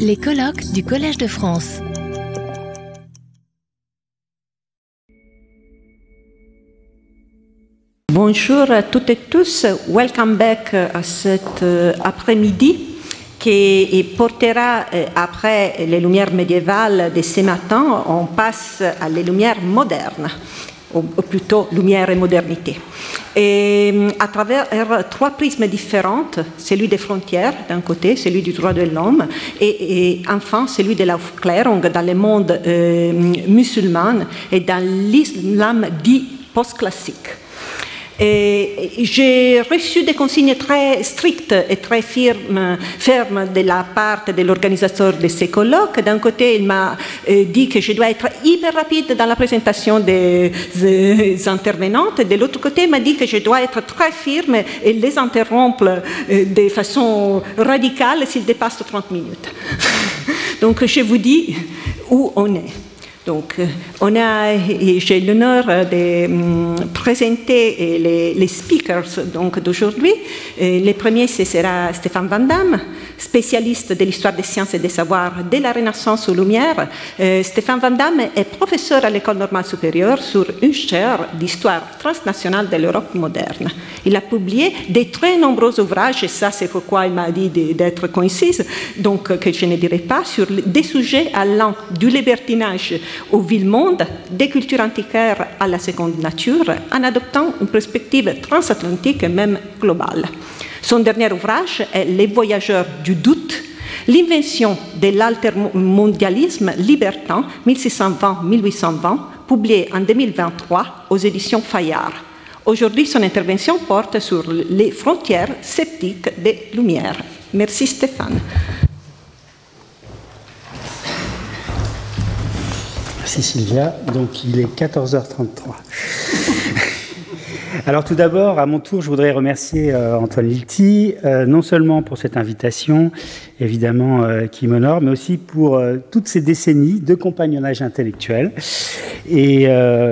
Les colloques du Collège de France. Bonjour à toutes et tous. Welcome back à cet euh, après-midi qui portera euh, après les lumières médiévales de ce matin, on passe à les lumières modernes ou plutôt lumière et modernité. Et euh, à travers trois prismes différents, celui des frontières d'un côté, celui du droit de l'homme, et, enfin celui de la Aufklärung dans le monde euh, musulman et dans l'islam dit post-classique. J'ai reçu des consignes très strictes et très firmes, fermes de la part de l'organisateur de ces colloques. D'un côté, il m'a euh, dit que je dois être hyper rapide dans la présentation des, intervenantes. De l'autre côté, il m'a dit que je dois être très firme et les interrompre euh, de façon radicale s'ils dépassent 30 minutes. Donc, je vous dis où on est. Donc, euh, on a, j'ai l'honneur de hum, présenter les, les speakers d'aujourd'hui. Le premier, ce sera Stéphane Van Damme, spécialiste de l'histoire des sciences et des savoirs de la Renaissance aux Lumières. Euh, Stéphane Van Damme est professeur à l'École normale supérieure sur une chaire d'histoire transnationale de l'Europe moderne. Il a publié des très nombreux ouvrages, et ça c'est pourquoi il m'a dit d'être concise, donc que je ne dirai pas, sur des sujets allant du libertinage au ville-monde, des cultures antiquaires à la seconde nature, en adoptant une perspective transatlantique et même globale. Son dernier ouvrage est Les voyageurs du doute, l'invention de l'altermondialisme libertin 1620-1820, publié en 2023 aux éditions Fayard. Aujourd'hui, son intervention porte sur les frontières sceptiques des Lumières. Merci Stéphane. Merci Sylvia. Donc il est 14h33. Alors tout d'abord, à mon tour, je voudrais remercier euh, Antoine Lilti, euh, non seulement pour cette invitation, évidemment, euh, qui m'honore, mais aussi pour toutes ces décennies de compagnonnage intellectuel. Et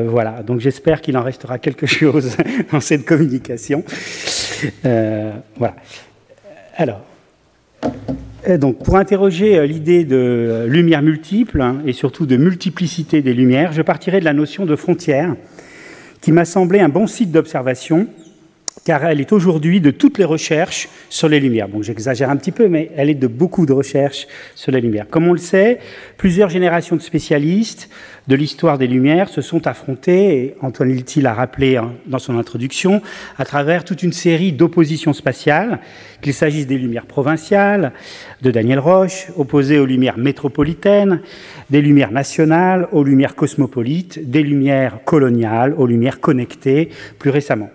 voilà, donc j'espère qu'il en restera quelque chose dans cette communication. voilà. Alors, donc, pour interroger l'idée de lumière multiple hein, et surtout de multiplicité des lumières, je partirai de la notion de frontière qui m'a semblé un bon site d'observation, car elle est aujourd'hui de toutes les recherches sur les lumières. Bon, j'exagère un petit peu, mais elle est de beaucoup de recherches sur les lumières. Comme on le sait, plusieurs générations de spécialistes de l'histoire des Lumières se sont affrontés, et Antoine Lilti l'a rappelé hein, dans son introduction, à travers toute une série d'oppositions spatiales, qu'il s'agisse des Lumières provinciales, de Daniel Roche, opposées aux Lumières métropolitaines, des Lumières nationales aux Lumières cosmopolites, des Lumières coloniales aux Lumières connectées plus récemment.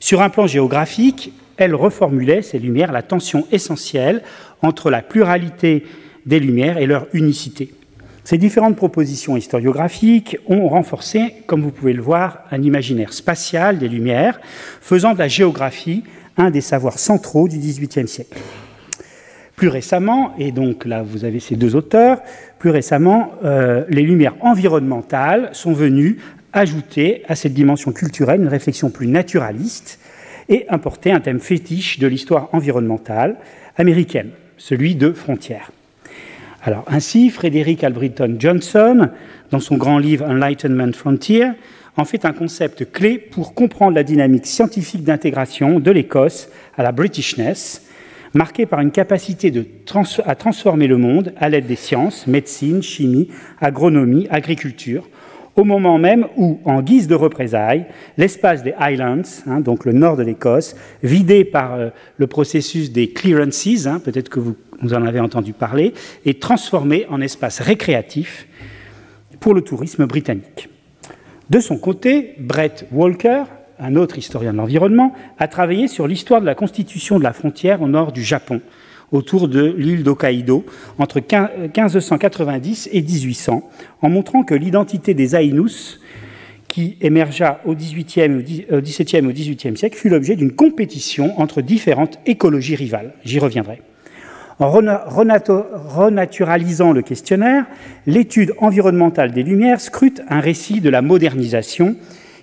Sur un plan géographique, elle reformulait, ces Lumières, la tension essentielle entre la pluralité des Lumières et leur unicité. Ces différentes propositions historiographiques ont renforcé, comme vous pouvez le voir, un imaginaire spatial des Lumières, faisant de la géographie un des savoirs centraux du XVIIIe siècle. Plus récemment, et donc là vous avez ces deux auteurs, plus récemment, euh, les lumières environnementales sont venues ajouter à cette dimension culturelle une réflexion plus naturaliste et importer un thème fétiche de l'histoire environnementale américaine, celui de frontières. Alors, ainsi, Frédéric Albritton Johnson, dans son grand livre Enlightenment Frontier, en fait un concept clé pour comprendre la dynamique scientifique d'intégration de l'Écosse à la Britishness, marquée par une capacité à transformer le monde à l'aide des sciences, médecine, chimie, agronomie, agriculture, au moment même où, en guise de représailles, l'espace des Highlands, hein, donc le nord de l'Écosse, vidé par euh, le processus des clearances, hein, peut-être que vous, vous, en avez entendu parler, est transformé en espace récréatif pour le tourisme britannique. De son côté, Brett Walker, un autre historien de l'environnement, a travaillé sur l'histoire de la constitution de la frontière au nord du Japon, autour de l'île d'Hokkaido entre 1590 et 1800, en montrant que l'identité des Ainus, qui émergea au XVIIe, au XVIIe et au XVIIIe siècle, fut l'objet d'une compétition entre différentes écologies rivales. J'y reviendrai. En renaturalisant le questionnaire, l'étude environnementale des Lumières scrute un récit de la modernisation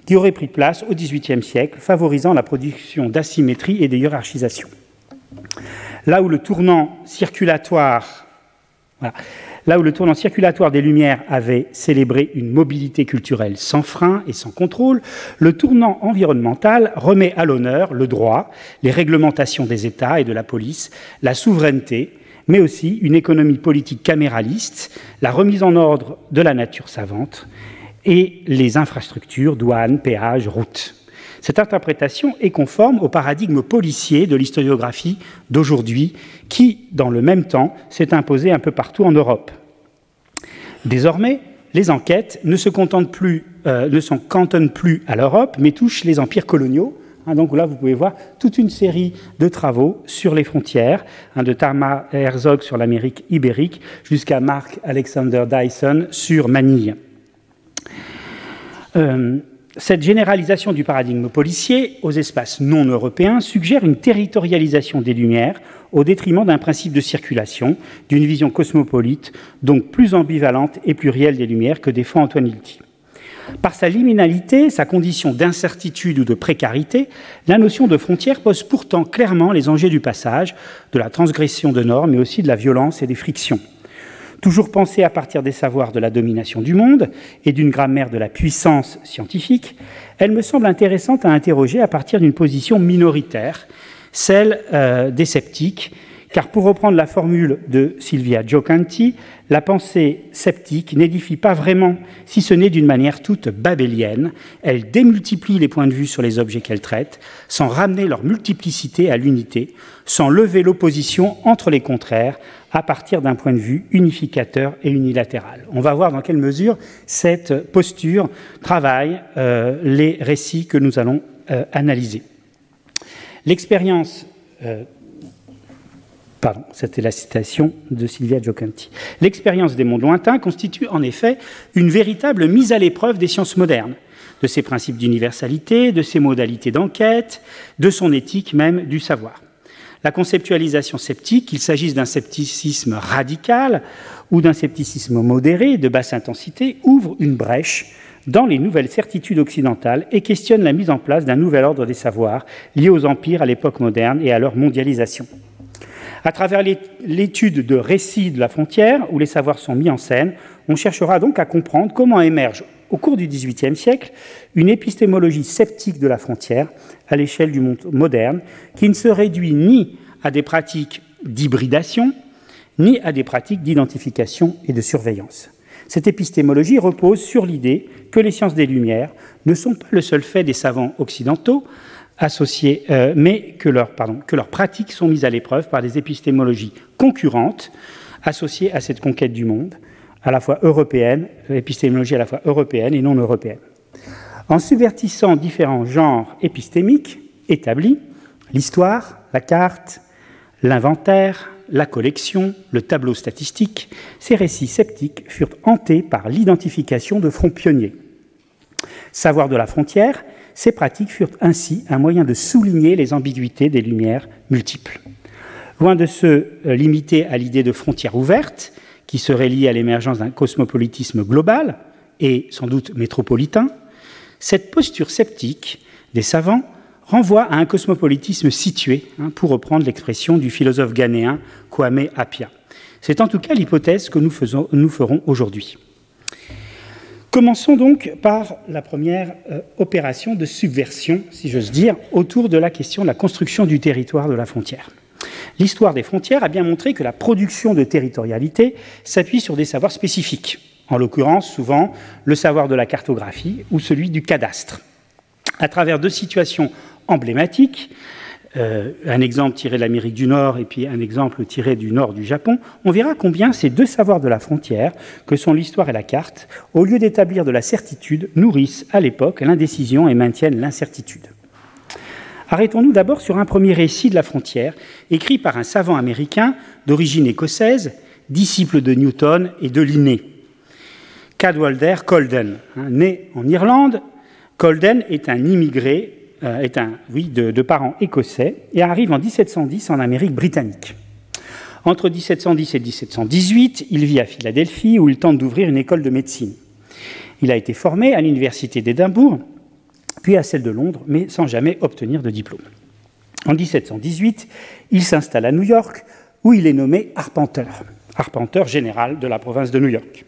qui aurait pris place au XVIIIe siècle, favorisant la production d'asymétrie et de hiérarchisation. Là où le tournant circulatoire des Lumières avait célébré une mobilité culturelle sans frein et sans contrôle, le tournant environnemental remet à l'honneur le droit, les réglementations des États et de la police, la souveraineté, mais aussi une économie politique caméraliste, la remise en ordre de la nature savante et les infrastructures, douanes, péages, routes. Cette interprétation est conforme au paradigme policier de l'historiographie d'aujourd'hui, qui, dans le même temps, s'est imposé un peu partout en Europe. Désormais, les enquêtes ne se contentent plus, euh, ne s'en cantonnent plus à l'Europe, mais touchent les empires coloniaux. Hein, donc là, vous pouvez voir toute une série de travaux sur les frontières, hein, de Tarma Herzog sur l'Amérique ibérique jusqu'à Mark Alexander Dyson sur Manille. Euh, cette généralisation du paradigme policier aux espaces non européens suggère une territorialisation des Lumières au détriment d'un principe de circulation, d'une vision cosmopolite, donc plus ambivalente et plurielle des Lumières que défend Antoine Hilty. Par sa liminalité, sa condition d'incertitude ou de précarité, la notion de frontière pose pourtant clairement les enjeux du passage, de la transgression de normes, mais aussi de la violence et des frictions. Toujours pensée à partir des savoirs de la domination du monde et d'une grammaire de la puissance scientifique, elle me semble intéressante à interroger à partir d'une position minoritaire, celle euh, des sceptiques, car pour reprendre la formule de Silvia Giocanti, la pensée sceptique n'édifie pas vraiment, si ce n'est d'une manière toute babélienne. Elle démultiplie les points de vue sur les objets qu'elle traite, sans ramener leur multiplicité à l'unité, sans lever l'opposition entre les contraires, à partir d'un point de vue unificateur et unilatéral. On va voir dans quelle mesure cette posture travaille euh, les récits que nous allons euh, analyser. L'expérience euh, Pardon, c'était la citation de Silvia Giocanti. L'expérience des mondes lointains constitue en effet une véritable mise à l'épreuve des sciences modernes, de ses principes d'universalité, de ses modalités d'enquête, de son éthique même du savoir la conceptualisation sceptique, qu'il s'agisse d'un scepticisme radical ou d'un scepticisme modéré de basse intensité, ouvre une brèche dans les nouvelles certitudes occidentales et questionne la mise en place d'un nouvel ordre des savoirs liés aux empires à l'époque moderne et à leur mondialisation. À travers l'étude de récits de la frontière, où les savoirs sont mis en scène, on cherchera donc à comprendre comment émerge au cours du XVIIIe siècle une épistémologie sceptique de la frontière à l'échelle du monde moderne, qui ne se réduit ni à des pratiques d'hybridation, ni à des pratiques d'identification et de surveillance. Cette épistémologie repose sur l'idée que les sciences des Lumières ne sont pas le seul fait des savants occidentaux, associés, euh, mais que, que leurs pratiques sont mises à l'épreuve par des épistémologies concurrentes associées à cette conquête du monde, à la fois européenne, épistémologie à la fois européenne et non européenne. En subvertissant différents genres épistémiques établis, l'histoire, la carte, l'inventaire, la collection, le tableau statistique, ces récits sceptiques furent hantés par l'identification de fronts pionniers. Savoir de la frontière, ces pratiques furent ainsi un moyen de souligner les ambiguïtés des lumières multiples. Loin de se euh, limiter à l'idée de frontières ouvertes, qui serait liée à l'émergence d'un cosmopolitisme global et sans doute métropolitain, cette posture sceptique des savants renvoie à un cosmopolitisme situé, hein, pour reprendre l'expression du philosophe ghanéen Kwame Apia. C'est en tout cas l'hypothèse que nous ferons aujourd'hui. Commençons donc par la première euh, opération de subversion, si j'ose dire, autour de la question de la construction du territoire de la frontière. L'histoire des frontières a bien montré que la production de territorialité s'appuie sur des savoirs spécifiques, en l'occurrence souvent le savoir de la cartographie ou celui du cadastre. À travers deux situations emblématiques, euh, un exemple tiré de l'Amérique du Nord et puis un exemple tiré du nord du Japon, on verra combien ces deux savoirs de la frontière, que sont l'histoire et la carte, au lieu d'établir de la certitude, nourrissent à l'époque l'indécision et maintiennent l'incertitude. Arrêtons-nous d'abord sur un premier récit de la frontière, écrit par un savant américain d'origine écossaise, disciple de Newton et de Linné. Cadwalder Colden, hein, né en Irlande, Colden est un immigré, euh, est un, oui, de, de parents écossais, et arrive en 1710 en Amérique britannique. Entre 1710 et 1718, il vit à Philadelphie où il tente d'ouvrir une école de médecine. Il a été formé à l'université d'Édimbourg puis à celle de Londres, mais sans jamais obtenir de diplôme. En 1718, il s'installe à New York, où il est nommé arpenteur. arpenteur général de la province de New York.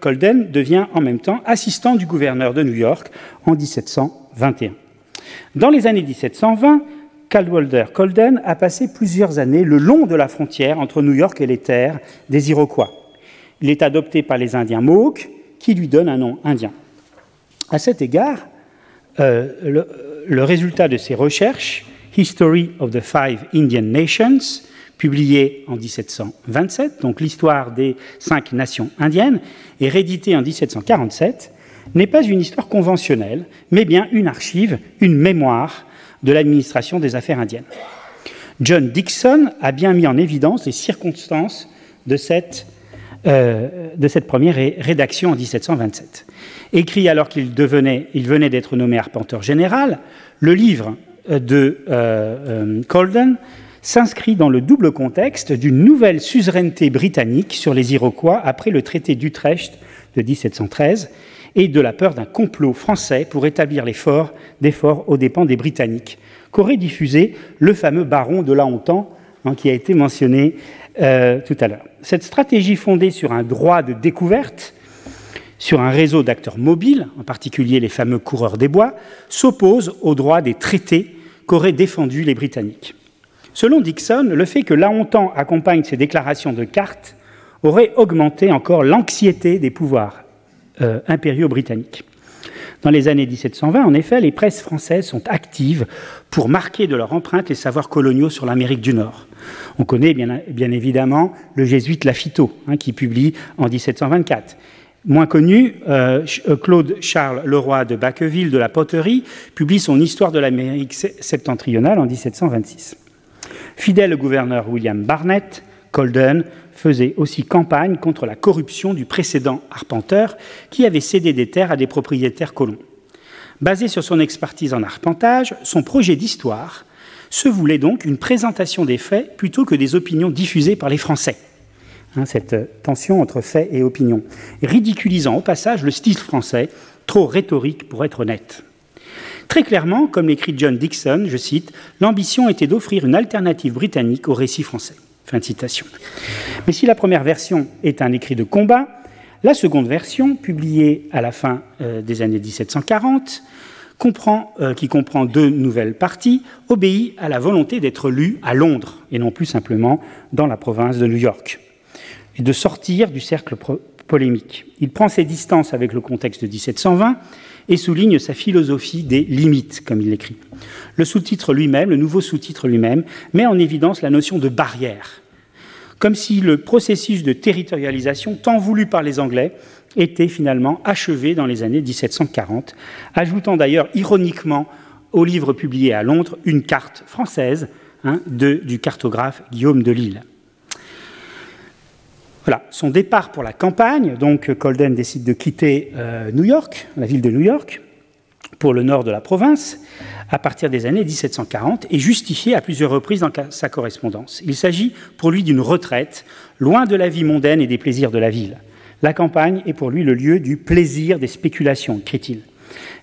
Colden devient en même temps assistant du gouverneur de New York en 1721. Dans les années 1720, Cadwalder Colden a passé plusieurs années le long de la frontière entre New York et les terres des Iroquois. Il est adopté par les Indiens Mohawks, qui lui donnent un nom indien. À cet égard, euh, le, le, résultat de ses recherches, History of the Five Indian Nations, publié en 1727, donc l'histoire des cinq nations indiennes, et réédité en 1747, n'est pas une histoire conventionnelle, mais bien une archive, une mémoire de l'administration des affaires indiennes. John Dixon a bien mis en évidence les circonstances de cette, euh, de première rédaction en 1727. Écrit alors qu'il il venait d'être nommé arpenteur général, le livre de euh, euh, Colden s'inscrit dans le double contexte d'une nouvelle suzeraineté britannique sur les Iroquois après le traité d'Utrecht de 1713 et de la peur d'un complot français pour établir l'effort des forts aux dépens des Britanniques, qu'aurait diffusé le fameux baron de la Hontan, hein, qui a été mentionné euh, tout à l'heure. Cette stratégie fondée sur un droit de découverte, sur un réseau d'acteurs mobiles, en particulier les fameux coureurs des bois, s'oppose au droit des traités qu'auraient défendus les Britanniques. Selon Dixon, le fait que Lahontan accompagne ces déclarations de cartes aurait augmenté encore l'anxiété des pouvoirs euh, impériaux britanniques. Dans les années 1720, en effet, les presses françaises sont actives pour marquer de leur empreinte les savoirs coloniaux sur l'Amérique du Nord. On connaît bien, évidemment le jésuite Lafitau, hein, qui publie en 1724. Moins connu, euh, euh, Claude Charles Leroy de Baqueville de la Poterie publie son Histoire de l'Amérique septentrionale en 1726. Fidèle au gouverneur William Barnett, Colden faisait aussi campagne contre la corruption du précédent arpenteur qui avait cédé des terres à des propriétaires colons. Basé sur son expertise en arpentage, son projet d'histoire se voulait donc une présentation des faits plutôt que des opinions diffusées par les Français. Hein, cette tension entre faits et opinions, ridiculisant au passage le style français, trop rhétorique pour être honnête. Très clairement, comme l'écrit John Dixon, je cite, l'ambition était d'offrir une alternative britannique au récit français. Fin de citation. Mais si la première version est un écrit de combat, la seconde version, publiée à la fin euh, des années 1740, euh, qui comprend deux nouvelles parties, obéit à la volonté d'être lue à Londres et non plus simplement dans la province de New York, et de sortir du cercle polémique. Il prend ses distances avec le contexte de 1720 et souligne sa philosophie des limites, comme il l'écrit. Le sous-titre lui-même, le nouveau sous-titre lui-même, met en évidence la notion de barrière, comme si le processus de territorialisation tant voulu par les Anglais était finalement achevé dans les années 1740, ajoutant d'ailleurs ironiquement au livre publié à Londres une carte française hein, du cartographe Guillaume de Lille. Voilà, son départ pour la campagne, donc Colden décide de quitter euh, New York, la ville de New York, pour le nord de la province, à partir des années 1740, est justifié à plusieurs reprises dans sa correspondance. Il s'agit pour lui d'une retraite, loin de la vie mondaine et des plaisirs de la ville. La campagne est pour lui le lieu du plaisir des spéculations, écrit-il.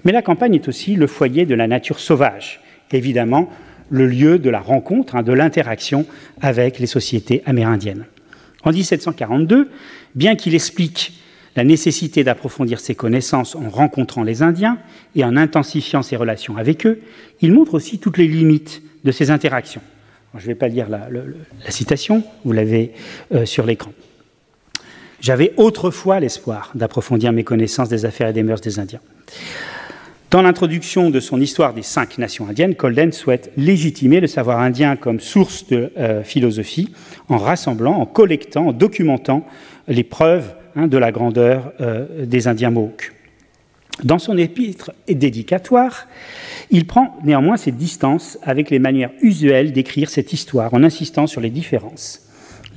Mais la campagne est aussi le foyer de la nature sauvage, évidemment le lieu de la rencontre, hein, de l'interaction avec les sociétés amérindiennes. En 1742, bien qu'il explique la nécessité d'approfondir ses connaissances en rencontrant les Indiens et en intensifiant ses relations avec eux, il montre aussi toutes les limites de ces interactions. je ne vais pas lire la, citation, vous l'avez euh, sur l'écran. J'avais autrefois l'espoir d'approfondir mes connaissances des affaires et des mœurs des Indiens. Dans l'introduction de son histoire des cinq nations indiennes, Colden souhaite légitimer le savoir indien comme source de euh, philosophie en rassemblant, en collectant, en documentant les preuves hein, de la grandeur euh, des Indiens Mohawks. Dans son épître dédicatoire, il prend néanmoins ses distances avec les manières usuelles d'écrire cette histoire en insistant sur les différences.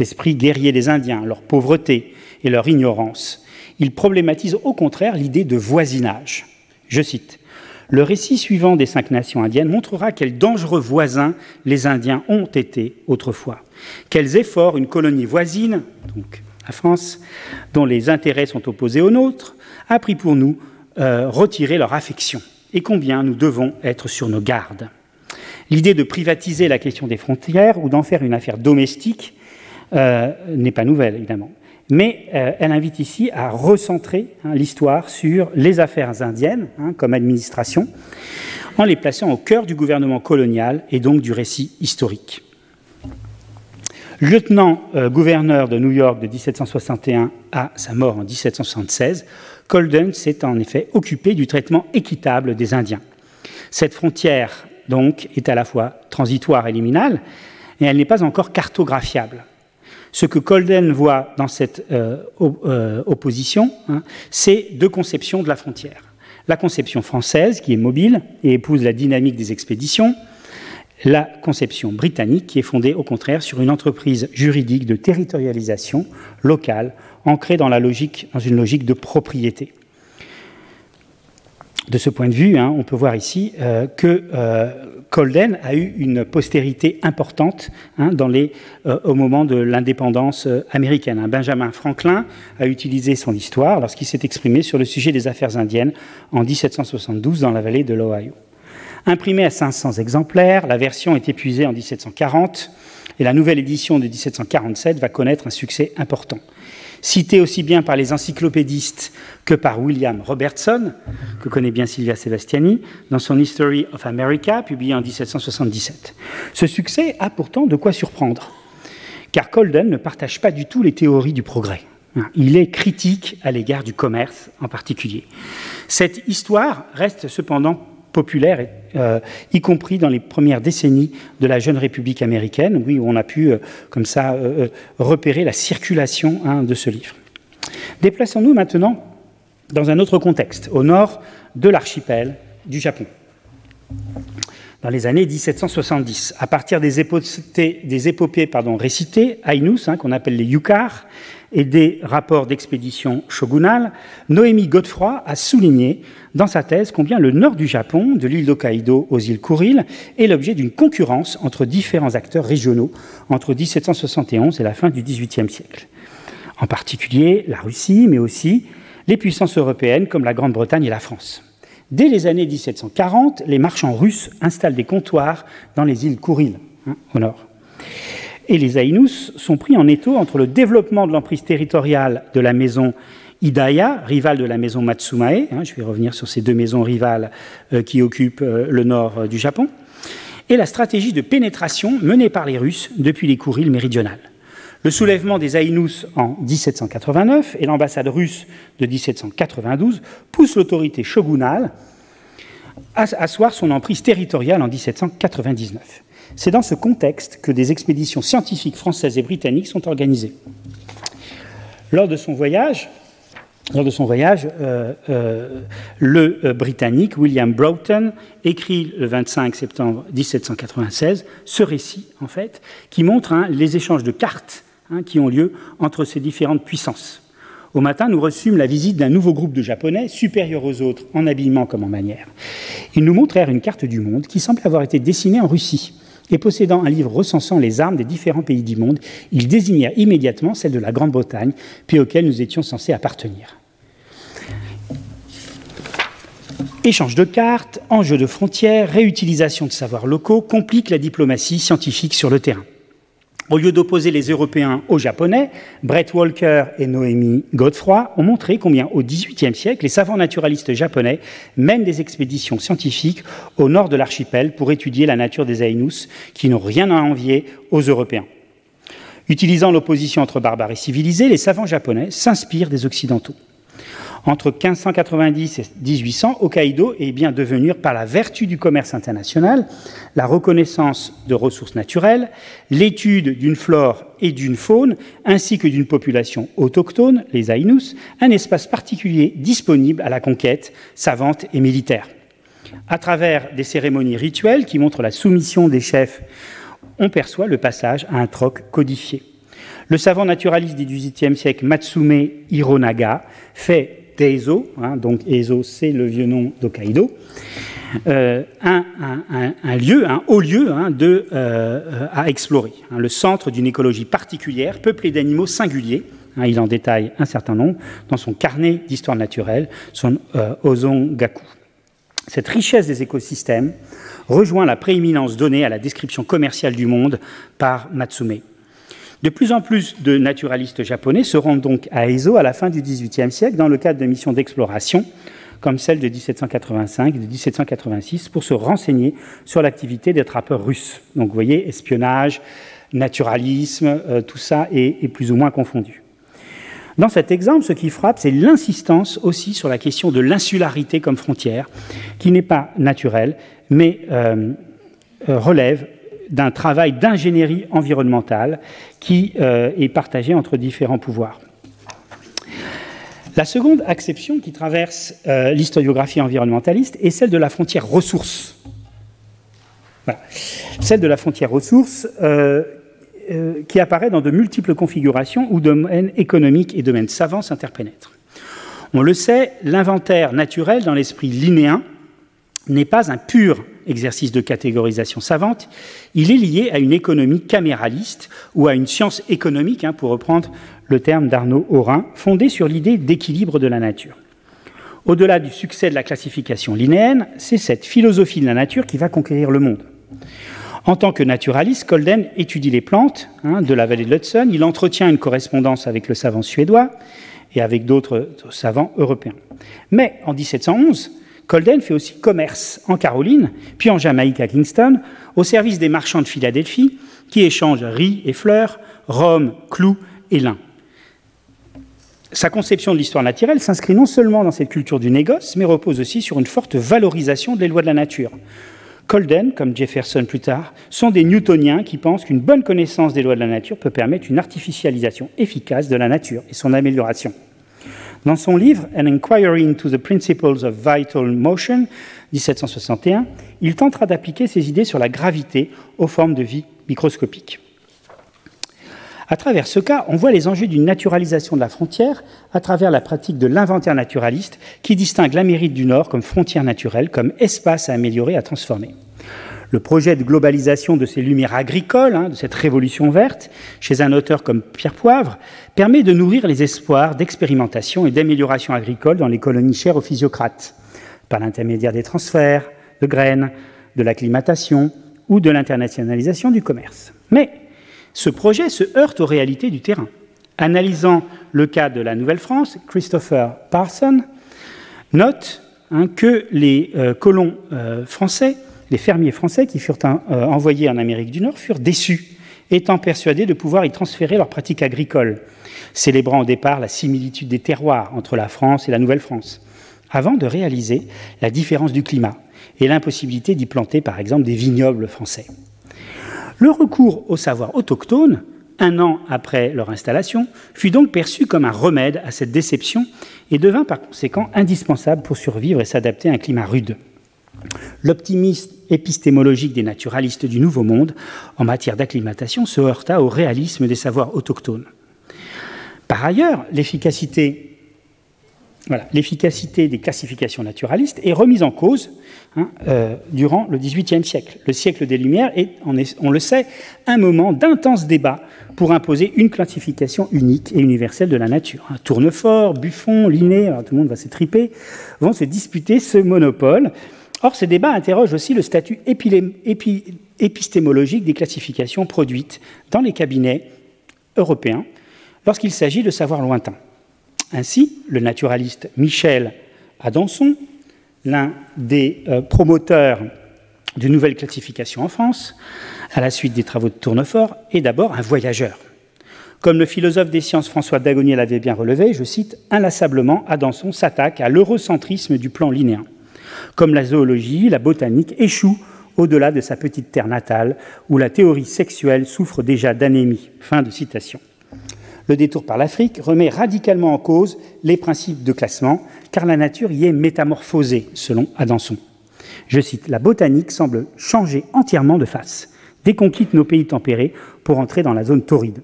L'esprit guerrier des Indiens, leur pauvreté et leur ignorance. Il problématise au contraire l'idée de voisinage. Je cite le récit suivant des cinq nations indiennes montrera quels dangereux voisins les Indiens ont été autrefois, quels efforts une colonie voisine, donc la France, dont les intérêts sont opposés aux nôtres, a pris pour nous euh, retirer leur affection, et combien nous devons être sur nos gardes. L'idée de privatiser la question des frontières ou d'en faire une affaire domestique n'est pas nouvelle, évidemment. Mais elle invite ici à recentrer hein, l'histoire sur les affaires indiennes hein, comme administration, en les plaçant au cœur du gouvernement colonial et donc du récit historique. Lieutenant-gouverneur de New York de 1761 à sa mort en 1776, Colden s'est en effet occupé du traitement équitable des Indiens. Cette frontière, donc, est à la fois transitoire et liminale, et elle n'est pas encore cartographiable. Ce que Colden voit dans cette euh, euh, opposition, hein, c'est deux conceptions de la frontière. La conception française, qui est mobile et épouse la dynamique des expéditions, la conception britannique, qui est fondée au contraire sur une entreprise juridique de territorialisation locale ancré dans, la logique, dans une logique de propriété. De ce point de vue, hein, on peut voir ici euh, que euh, Colden a eu une postérité importante hein, euh, au moment de l'indépendance américaine. Hein. Benjamin Franklin a utilisé son histoire lorsqu'il s'est exprimé sur le sujet des affaires indiennes en 1772 dans la vallée de l'Ohio. Imprimée à 500 exemplaires, la version est épuisée en 1740 et la nouvelle édition de 1747 va connaître un succès important cité aussi bien par les encyclopédistes que par William Robertson, que connaît bien Silvia Sebastiani, dans son History of America, publié en 1777. Ce succès a pourtant de quoi surprendre, car Colden ne partage pas du tout les théories du progrès. Il est critique à l'égard du commerce en particulier. Cette histoire reste cependant populaire, euh, y compris dans les premières décennies de la jeune République américaine, oui, où on a pu, euh, comme ça, euh, repérer la circulation hein, de ce livre. Déplaçons-nous maintenant dans un autre contexte, au nord de l'archipel du Japon. Dans les années 1770, à partir des, épopées, récitées, Ainus, hein, qu'on appelle les yukar, et des rapports d'expédition shogunale, Noémie Godefroy a souligné dans sa thèse combien le nord du Japon, de l'île d'Hokkaido aux îles Kuril, est l'objet d'une concurrence entre différents acteurs régionaux entre 1771 et la fin du XVIIIe siècle. En particulier la Russie, mais aussi les puissances européennes comme la Grande-Bretagne et la France. Dès les années 1740, les marchands russes installent des comptoirs dans les îles Kuril, hein, au nord. Et les Ainus sont pris en étau entre le développement de l'emprise territoriale de la maison Hidaya, rivale de la maison Matsumae, hein, je vais revenir sur ces deux maisons rivales euh, qui occupent euh, le nord euh, du Japon, et la stratégie de pénétration menée par les Russes depuis les Kourils méridionales. Le soulèvement des Ainus en 1789 et l'ambassade russe de 1792 poussent l'autorité shogunale à asseoir son emprise territoriale en 1799. C'est dans ce contexte que des expéditions scientifiques françaises et britanniques sont organisées. Lors de son voyage, lors de son voyage, euh, euh, le euh, Britannique William Broughton écrit le 25 septembre 1796 ce récit, en fait, qui montre hein, les échanges de cartes hein, qui ont lieu entre ces différentes puissances. Au matin, nous reçûmes la visite d'un nouveau groupe de Japonais, supérieurs aux autres en habillement comme en manière. Ils nous montrèrent une carte du monde qui semble avoir été dessinée en Russie. Et possédant un livre recensant les armes des différents pays du monde, ils désignèrent immédiatement celle de la Grande-Bretagne, pays auquel nous étions censés appartenir. Échange de cartes, enjeux de frontières, réutilisation de savoirs locaux compliquent la diplomatie scientifique sur le terrain. Au lieu d'opposer les Européens aux Japonais, Brett Walker et Noémie Godefroy ont montré combien, au XVIIIe siècle, les savants naturalistes japonais mènent des expéditions scientifiques au nord de l'archipel pour étudier la nature des Ainus, qui n'ont rien à envier aux Européens. Utilisant l'opposition entre barbares et civilisés, les savants japonais s'inspirent des Occidentaux. Entre 1590 et 1800, Hokkaido est bien devenu, par la vertu du commerce international, la reconnaissance de ressources naturelles, l'étude d'une flore et d'une faune, ainsi que d'une population autochtone, les Ainus, un espace particulier disponible à la conquête savante et militaire. À travers des cérémonies rituelles qui montrent la soumission des chefs, on perçoit le passage à un troc codifié. Le savant naturaliste du XVIIIe siècle Matsume Hironaga fait d'Eizo, hein, donc Eizo c'est le vieux nom d'Hokkaido, euh, un, lieu, un haut lieu hein, euh, à explorer, hein, le centre d'une écologie particulière, peuplée d'animaux singuliers. il en détaille un certain nombre dans son carnet d'histoire naturelle, son euh, Ozongaku. Cette richesse des écosystèmes rejoint la prééminence donnée à la description commerciale du monde par Matsume. De plus en plus de naturalistes japonais se rendent donc à Ezo à la fin du XVIIIe siècle dans le cadre de missions d'exploration comme celle de 1785 et de 1786 pour se renseigner sur l'activité des trappeurs russes. Donc vous voyez, espionnage, naturalisme, euh, tout ça est, plus ou moins confondu. Dans cet exemple, ce qui frappe, c'est l'insistance aussi sur la question de l'insularité comme frontière, qui n'est pas naturelle, mais euh, euh, relève d'un travail d'ingénierie environnementale qui est partagé entre différents pouvoirs. La seconde acception qui traverse euh, l'historiographie environnementaliste est celle de la frontière ressource. Celle de la frontière ressource euh, euh, qui apparaît dans de multiples configurations où domaines économiques et domaines savants s'interpénètrent. On le sait, l'inventaire naturel dans l'esprit linéen n'est pas un pur exercice de catégorisation savante, il est lié à une économie caméraliste ou à une science économique, hein, pour reprendre le terme d'Arnaud Aurin, fondée sur l'idée d'équilibre de la nature. Au-delà du succès de la classification linéenne, c'est cette philosophie de la nature qui va conquérir le monde. En tant que naturaliste, Colden étudie les plantes hein, de la vallée de l'Hudson, il entretient une correspondance avec le savant suédois et avec d'autres savants européens. Mais en 1711, Colden fait aussi commerce en Caroline, puis en Jamaïque à Kingston, au service des marchands de Philadelphie, qui échangent riz et fleurs, rhum, clous et lin. Sa conception de l'histoire naturelle s'inscrit non seulement dans cette culture du négoce, mais repose aussi sur une forte valorisation des lois de la nature. Colden, comme Jefferson plus tard, sont des newtoniens qui pensent qu'une bonne connaissance des lois de la nature peut permettre une artificialisation efficace de la nature et son amélioration. Dans son livre An Inquiry into the Principles of Vital Motion, 1761, il tentera d'appliquer ses idées sur la gravité aux formes de vie microscopiques. À travers ce cas, on voit les enjeux d'une naturalisation de la frontière à travers la pratique de l'inventaire naturaliste qui distingue l'Amérique du Nord comme frontière naturelle, comme espace à améliorer, à transformer. Le projet de globalisation de ces lumières agricoles, hein, de cette révolution verte, chez un auteur comme Pierre Poivre, permet de nourrir les espoirs d'expérimentation et d'amélioration agricole dans les colonies chères aux physiocrates, par l'intermédiaire des transferts de graines, de l'acclimatation ou de l'internationalisation du commerce. Mais ce projet se heurte aux réalités du terrain. Analysant le cas de la Nouvelle-France, Christopher Parson note hein, que les euh, colons euh, français les fermiers français qui furent euh, envoyés en Amérique du Nord furent déçus, étant persuadés de pouvoir y transférer leurs pratiques agricoles, célébrant au départ la similitude des terroirs entre la France et la Nouvelle-France, avant de réaliser la différence du climat et l'impossibilité d'y planter par exemple des vignobles français. Le recours au savoir autochtone, un an après leur installation, fut donc perçu comme un remède à cette déception et devint par conséquent indispensable pour survivre et s'adapter à un climat rude. L'optimisme épistémologique des naturalistes du Nouveau Monde en matière d'acclimatation se heurta au réalisme des savoirs autochtones. Par ailleurs, l'efficacité l'efficacité des classifications naturalistes est remise en cause hein, euh, durant le XVIIIe siècle. Le siècle des Lumières est, on, le sait, un moment d'intense débat pour imposer une classification unique et universelle de la nature. Tournefort, Buffon, Linné, tout le monde va s'étriper, vont se disputer ce monopole Or, ces débats interrogent aussi le statut épistémologique des classifications produites dans les cabinets européens lorsqu'il s'agit de savoirs lointains. Ainsi, le naturaliste Michel Adanson, l'un des euh, promoteurs de nouvelles classifications en France, à la suite des travaux de Tournefort, est d'abord un voyageur. Comme le philosophe des sciences François Dagonier l'avait bien relevé, je cite, inlassablement, Adanson s'attaque à l'eurocentrisme du plan linéen comme la zoologie, la botanique échoue au-delà de sa petite terre natale, où la théorie sexuelle souffre déjà d'anémie. Le détour par l'Afrique remet radicalement en cause les principes de classement, car la nature y est métamorphosée, selon Adanson. Je cite, La botanique semble changer entièrement de face, dès qu'on quitte nos pays tempérés pour entrer dans la zone torride.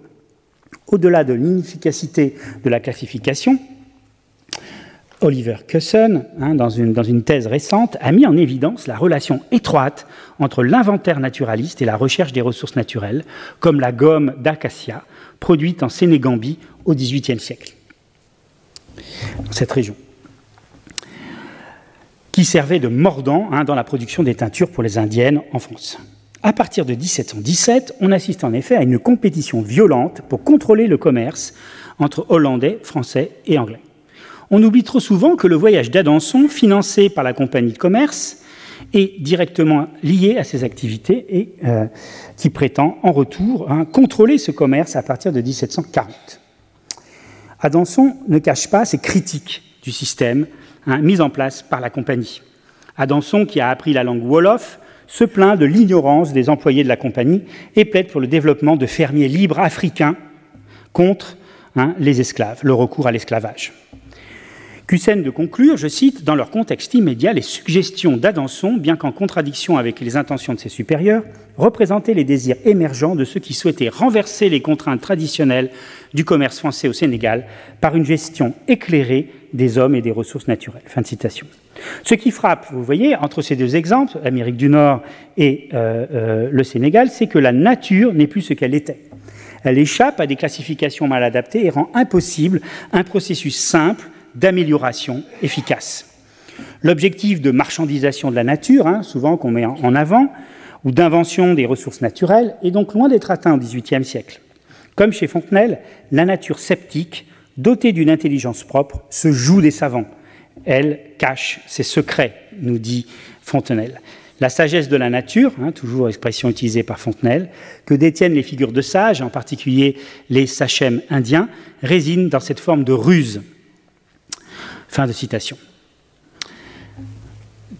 Au-delà de l'inefficacité de la classification, Oliver Cusson, hein, dans, une, dans, une, thèse récente, a mis en évidence la relation étroite entre l'inventaire naturaliste et la recherche des ressources naturelles, comme la gomme d'acacia, produite en Sénégambie au XVIIIe siècle, dans cette région, qui servait de mordant hein, dans la production des teintures pour les indiennes en France. À partir de 1717, on assiste en effet à une compétition violente pour contrôler le commerce entre Hollandais, Français et Anglais. On oublie trop souvent que le voyage d'Adanson, financé par la compagnie de commerce, est directement lié à ces activités et euh, qui prétend en retour hein, contrôler ce commerce à partir de 1740. Adanson ne cache pas ses critiques du système hein, mis en place par la compagnie. Adanson, qui a appris la langue Wolof, se plaint de l'ignorance des employés de la compagnie et plaide pour le développement de fermiers libres africains contre hein, les esclaves, le recours à l'esclavage. Cussen de conclure, je cite, dans leur contexte immédiat, les suggestions d'Adanson, bien qu'en contradiction avec les intentions de ses supérieurs, représentaient les désirs émergents de ceux qui souhaitaient renverser les contraintes traditionnelles du commerce français au Sénégal par une gestion éclairée des hommes et des ressources naturelles. Ce qui frappe, vous voyez, entre ces deux exemples, l'Amérique du Nord et euh, euh, le Sénégal, c'est que la nature n'est plus ce qu'elle était. Elle échappe à des classifications mal adaptées et rend impossible un processus simple d'amélioration efficace. L'objectif de marchandisation de la nature, hein, souvent qu'on met en avant, ou d'invention des ressources naturelles, est donc loin d'être atteint au XVIIIe siècle. Comme chez Fontenelle, la nature sceptique, dotée d'une intelligence propre, se joue des savants. Elle cache ses secrets, nous dit Fontenelle. La sagesse de la nature, hein, toujours expression utilisée par Fontenelle, que détiennent les figures de sages, en particulier les sachem indiens, résine dans cette forme de ruse, Fin de citation.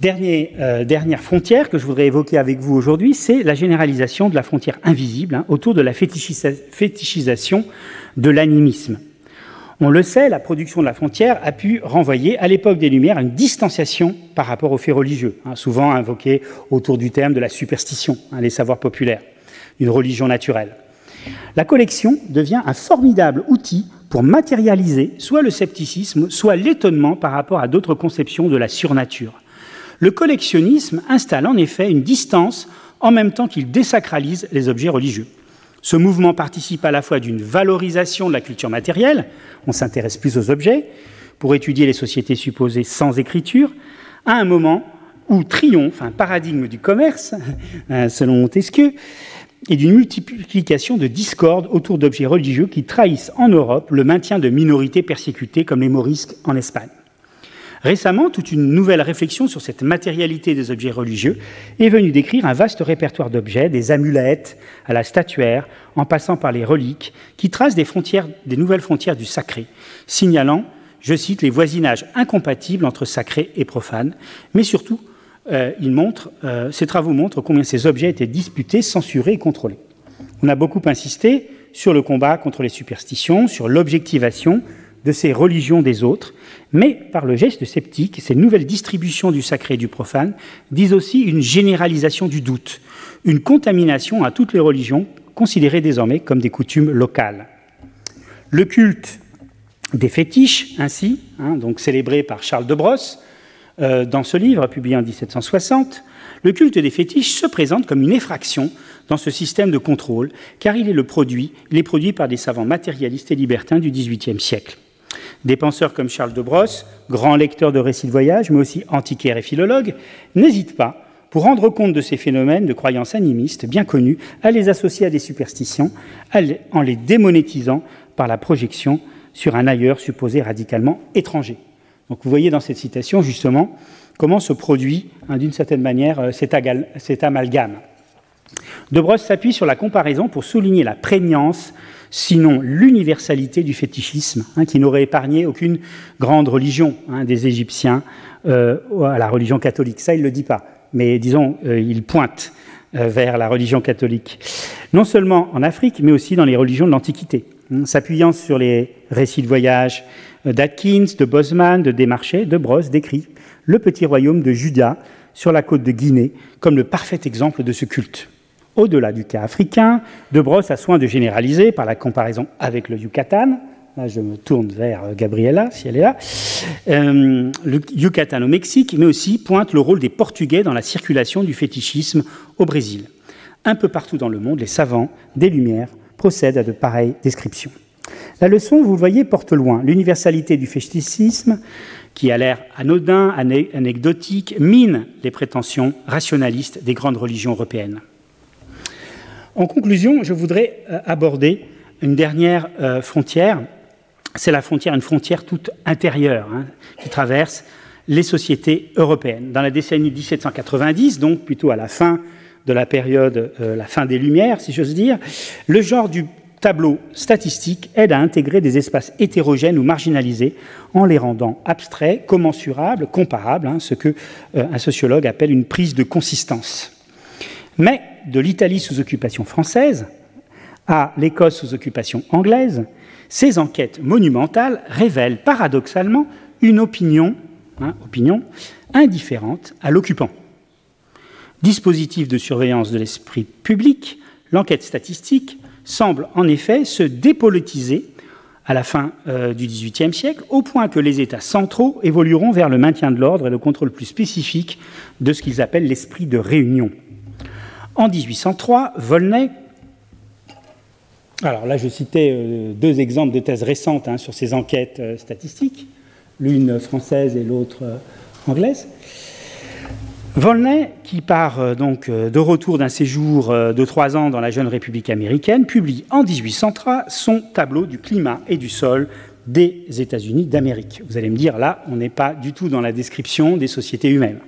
Euh, dernière frontière que je voudrais évoquer avec vous aujourd'hui, c'est la généralisation de la frontière invisible hein, autour de la fétichisation de l'animisme. On le sait, la production de la frontière a pu renvoyer à l'époque des Lumières une distanciation par rapport aux faits religieux, hein, souvent invoqués autour du terme de la superstition, hein, les savoirs populaires, une religion naturelle. La collection devient un formidable outil pour matérialiser soit le scepticisme, soit l'étonnement par rapport à d'autres conceptions de la surnature. Le collectionnisme installe en effet une distance en même temps qu'il désacralise les objets religieux. Ce mouvement participe à la fois d'une valorisation de la culture matérielle, on s'intéresse plus aux objets, pour étudier les sociétés supposées sans écriture, à un moment où triomphe un paradigme du commerce, selon Montesquieu, et d'une multiplication de discordes autour d'objets religieux qui trahissent en Europe le maintien de minorités persécutées comme les morisques en Espagne. Récemment, toute une nouvelle réflexion sur cette matérialité des objets religieux est venue décrire un vaste répertoire d'objets, des amulettes à la statuaire, en passant par les reliques, qui tracent des, des nouvelles frontières du sacré, signalant, je cite, les voisinages incompatibles entre sacré et profane, mais surtout euh, euh, ces travaux montrent combien ces objets étaient disputés, censurés et contrôlés. On a beaucoup insisté sur le combat contre les superstitions, sur l'objectivation de ces religions des autres, mais par le geste sceptique, ces nouvelles distributions du sacré et du profane disent aussi une généralisation du doute, une contamination à toutes les religions considérées désormais comme des coutumes locales. Le culte des fétiches, ainsi, hein, donc célébré par Charles de Brosse, euh, dans ce livre, publié en 1760, le culte des fétiches se présente comme une effraction dans ce système de contrôle, car il est le produit, il est produit par des savants matérialistes et libertins du XVIIIe siècle. Des penseurs comme Charles de Brosse, grand lecteur de récits de voyage, mais aussi antiquaire et philologue, n'hésitent pas, pour rendre compte de ces phénomènes de croyances animistes bien connus, à les associer à des superstitions, en les démonétisant par la projection sur un ailleurs supposé radicalement étranger. Donc vous voyez dans cette citation justement comment se produit hein, d'une certaine manière euh, cet, amalgame. De Brosse s'appuie sur la comparaison pour souligner la prégnance, sinon l'universalité du fétichisme, hein, qui n'aurait épargné aucune grande religion hein, des Égyptiens euh, à la religion catholique. Ça, il ne le dit pas, mais disons, euh, il pointe vers la religion catholique, non seulement en Afrique, mais aussi dans les religions de l'Antiquité, s'appuyant sur les récits de voyage, d'Atkins, de Bosman, de Desmarchais, de Brosse décrit le petit royaume de Juda sur la côte de Guinée comme le parfait exemple de ce culte. Au-delà du cas africain, De Brosse a soin de généraliser par la comparaison avec le Yucatan. Là, je me tourne vers euh, Gabriela, si elle est là. Euh, le Yucatan au Mexique, mais aussi pointe le rôle des Portugais dans la circulation du fétichisme au Brésil. Un peu partout dans le monde, les savants des Lumières procèdent à de pareilles descriptions. La leçon, vous le voyez, porte loin. L'universalité du fétichisme, qui a l'air anodin, anecdotique, mine les prétentions rationalistes des grandes religions européennes. En conclusion, je voudrais euh, aborder une dernière euh, frontière. C'est la frontière, une frontière toute intérieure hein, qui traverse les sociétés européennes. Dans la décennie 1790, donc plutôt à la fin de la période, euh, la fin des Lumières, si j'ose dire, le genre du tableau statistique aide à intégrer des espaces hétérogènes ou marginalisés en les rendant abstraits, commensurables, comparables, hein, ce que un sociologue appelle une prise de consistance. Mais de l'Italie sous occupation française à l'Écosse sous occupation anglaise, ces enquêtes monumentales révèlent paradoxalement une opinion, hein, opinion indifférente à l'occupant. Dispositif de surveillance de l'esprit public, l'enquête statistique semble en effet se dépolitiser à la fin euh, du XVIIIe siècle, au point que les États centraux évolueront vers le maintien de l'ordre et le contrôle plus spécifique de ce qu'ils appellent l'esprit de réunion. En 1803, Volney, alors là je citais euh, deux exemples de thèses récentes hein, sur ces enquêtes euh, statistiques, l'une française et l'autre anglaise. Volney, qui part donc de retour d'un séjour de trois ans dans la jeune République américaine, publie en 1803 son tableau du climat et du sol des États-Unis d'Amérique. Vous allez me dire, là, on n'est pas du tout dans la description des sociétés humaines.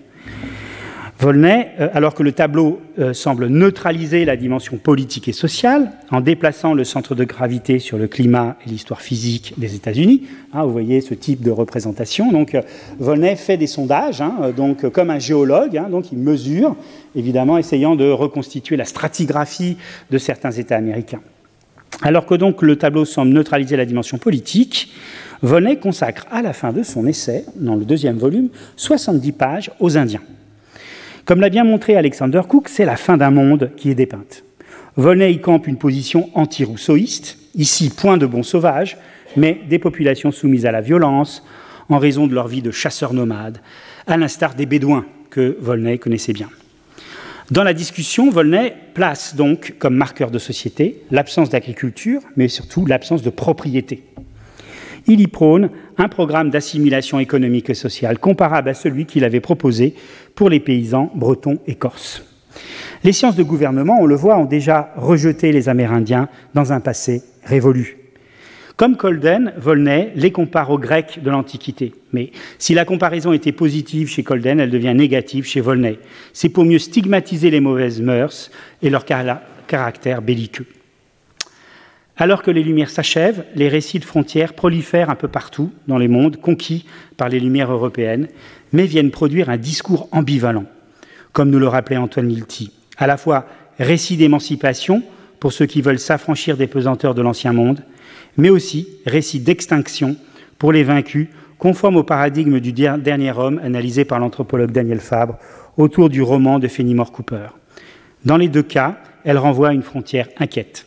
Volney, euh, alors que le tableau euh, semble neutraliser la dimension politique et sociale en déplaçant le centre de gravité sur le climat et l'histoire physique des États-Unis. Hein, vous voyez ce type de représentation. Donc, euh, Volney fait des sondages, hein, comme un géologue. Hein, donc, il mesure, évidemment, essayant de reconstituer la stratigraphie de certains États américains. Alors que donc le tableau semble neutraliser la dimension politique, Volney consacre à la fin de son essai, dans le deuxième volume, 70 pages aux Indiens. Comme l'a bien montré Alexander Cook, c'est la fin d'un monde qui est dépeinte. Volney campe une position anti-rousseauiste, ici point de bons sauvages, mais des populations soumises à la violence en raison de leur vie de chasseurs nomades, à l'instar des Bédouins que Volney connaissait bien. Dans la discussion, Volney place donc comme marqueur de société l'absence d'agriculture, mais surtout l'absence de propriété. Il y prône un programme d'assimilation économique et sociale comparable à celui qu'il avait proposé pour les paysans bretons et corses. Les sciences de gouvernement, on le voit, ont déjà rejeté les Amérindiens dans un passé révolu. Comme Colden, Volney les compare aux Grecs de l'Antiquité. Mais si la comparaison était positive chez Colden, elle devient négative chez Volney. C'est pour mieux stigmatiser les mauvaises mœurs et leur caractère belliqueux. Alors que les Lumières s'achèvent, les récits de frontières prolifèrent un peu partout dans les mondes conquis par les Lumières européennes, mais viennent produire un discours ambivalent, comme nous le rappelait Antoine Lilti, à la fois récit d'émancipation pour ceux qui veulent s'affranchir des pesanteurs de l'Ancien Monde, mais aussi récit d'extinction pour les vaincus, conforme au paradigme du dernier homme analysé par l'anthropologue Daniel Fabre autour du roman de Fenimore Cooper. Dans les deux cas, elle renvoie à une frontière inquiète.